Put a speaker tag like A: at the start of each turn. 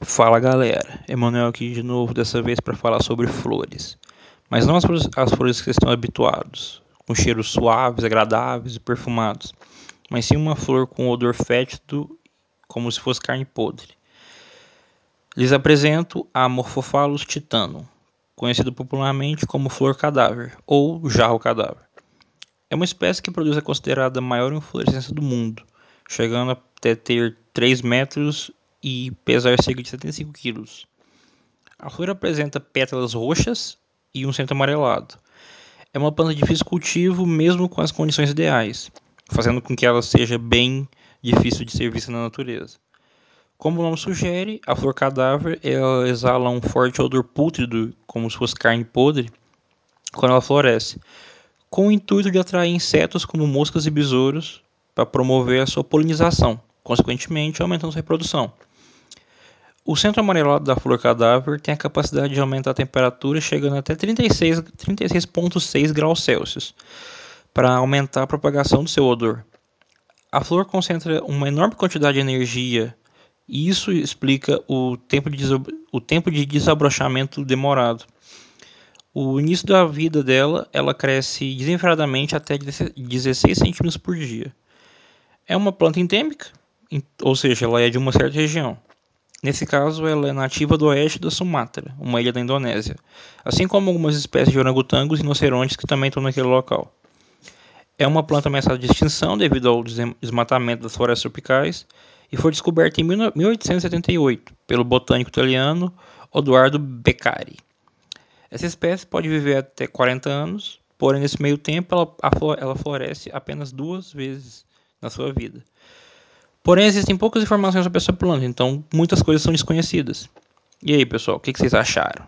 A: Fala galera, Emanuel aqui de novo, dessa vez para falar sobre flores. Mas não as flores, as flores que estão habituados, com cheiros suaves, agradáveis e perfumados, mas sim uma flor com odor fétido, como se fosse carne podre. Lhes apresento a Morphophallus titano, conhecido popularmente como flor cadáver ou jarro cadáver. É uma espécie que produz a considerada maior inflorescência do mundo, chegando até ter 3 metros e pesar cerca de 75 quilos. A flor apresenta pétalas roxas e um centro amarelado. É uma planta de difícil cultivo mesmo com as condições ideais, fazendo com que ela seja bem difícil de ser vista na natureza. Como o nome sugere, a flor cadáver ela exala um forte odor pútrido, como se fosse carne podre, quando ela floresce, com o intuito de atrair insetos como moscas e besouros para promover a sua polinização, consequentemente aumentando sua reprodução. O centro amarelado da flor cadáver tem a capacidade de aumentar a temperatura chegando até 36,6 36 graus Celsius, para aumentar a propagação do seu odor. A flor concentra uma enorme quantidade de energia e isso explica o tempo de, o tempo de desabrochamento demorado. O início da vida dela, ela cresce desenfreadamente até 16 centímetros por dia. É uma planta endêmica, ou seja, ela é de uma certa região. Nesse caso, ela é nativa do oeste da Sumatra, uma ilha da Indonésia, assim como algumas espécies de orangotangos e rinocerontes que também estão naquele local. É uma planta ameaçada de extinção devido ao desmatamento das florestas tropicais e foi descoberta em 1878 pelo botânico italiano Odoardo Beccari. Essa espécie pode viver até 40 anos, porém nesse meio tempo ela, ela floresce apenas duas vezes na sua vida. Porém, existem poucas informações sobre essa planta, então muitas coisas são desconhecidas. E aí, pessoal, o que vocês acharam?